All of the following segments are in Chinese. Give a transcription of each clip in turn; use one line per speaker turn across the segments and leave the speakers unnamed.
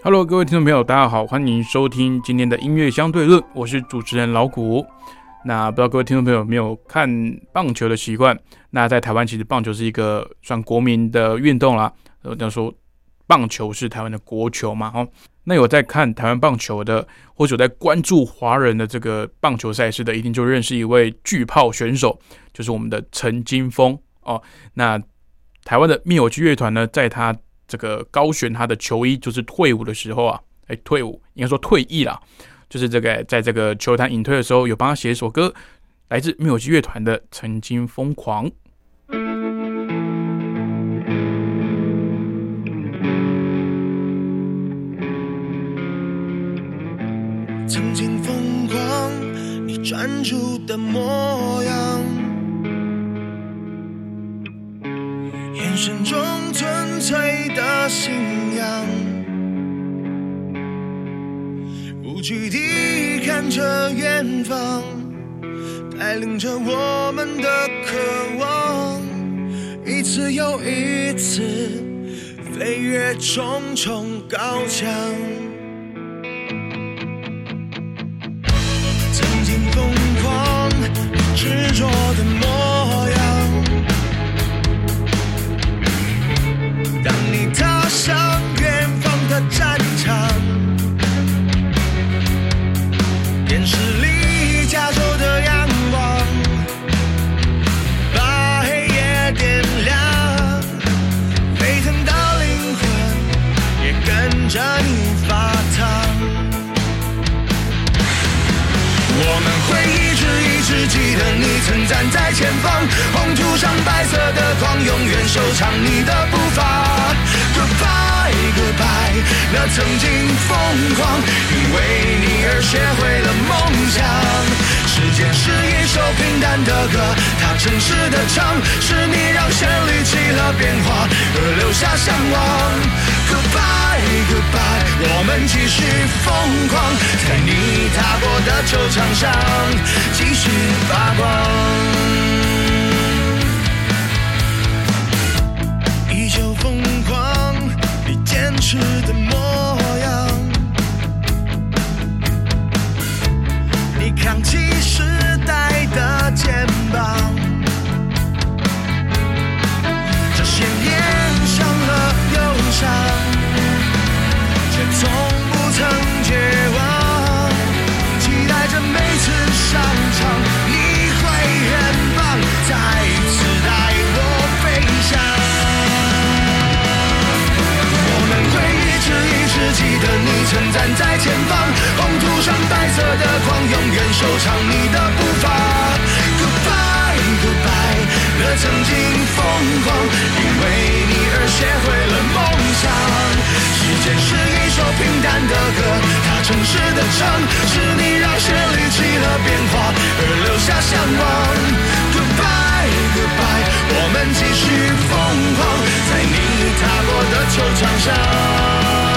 Hello，各位听众朋友，大家好，欢迎收听今天的音乐相对论，我是主持人老谷。那不知道各位听众朋友有没有看棒球的习惯？那在台湾，其实棒球是一个算国民的运动啦。呃，要说棒球是台湾的国球嘛，哦，那有在看台湾棒球的，或者有在关注华人的这个棒球赛事的，一定就认识一位巨炮选手，就是我们的陈金峰哦。那台湾的灭火器乐团呢，在他这个高悬他的球衣，就是退伍的时候啊，哎，退伍应该说退役了，就是这个在这个球坛隐退的时候，有帮他写一首歌，来自灭火器乐团的《曾经疯狂》。
曾经疯狂，你专注的模样，远方，带领着我们的渴望，一次又一次飞越重重高墙。曾经疯狂执着的模样。当你踏上记得你曾站在前方，红土上白色的光，永远收藏你的步伐。Goodbye, goodbye，那曾经疯狂，因为你而学会了梦想。时间是一首平淡的歌，它诚实的唱，是你让旋律起了变化而留下向往。Goodbye, goodbye，我们继续疯狂，在你踏过的球场上继续发光。痴的模样，曾经疯狂，因为你而学会了梦想。时间是一首平淡的歌，它诚实的唱，是你让旋律起了变化而留下向往。Goodbye, goodbye，我们继续疯狂，在你踏过的球场上。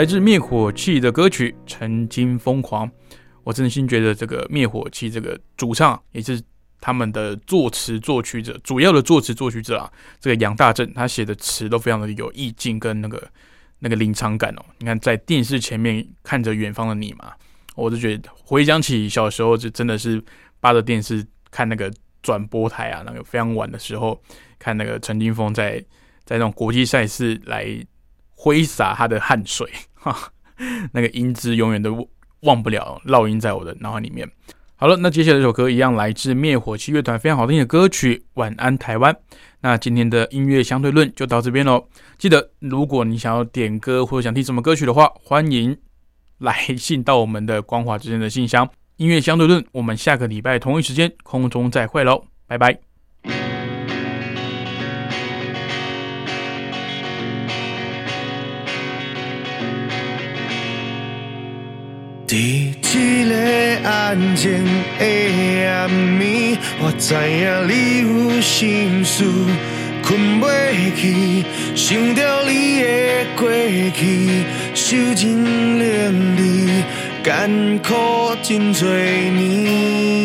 来自灭火器的歌曲《曾经疯狂》，我真心觉得这个灭火器这个主唱也是他们的作词作曲者，主要的作词作曲者啊，这个杨大正他写的词都非常的有意境跟那个那个临场感哦。你看在电视前面看着远方的你嘛，我就觉得回想起小时候就真的是扒着电视看那个转播台啊，那个非常晚的时候看那个陈金峰在在那种国际赛事来。挥洒他的汗水，哈，那个音质永远都忘不了，烙印在我的脑海里面。好了，那接下来这首歌一样来自灭火器乐团非常好听的歌曲《晚安台湾》。那今天的音乐相对论就到这边喽。记得，如果你想要点歌或者想听什么歌曲的话，欢迎来信到我们的光华之间的信箱。音乐相对论，我们下个礼拜同一时间空中再会喽，拜拜。
在这个安静的夜晚，我知影你有心事，困袂去，想着你的过去，受尽淋漓，艰苦真多年。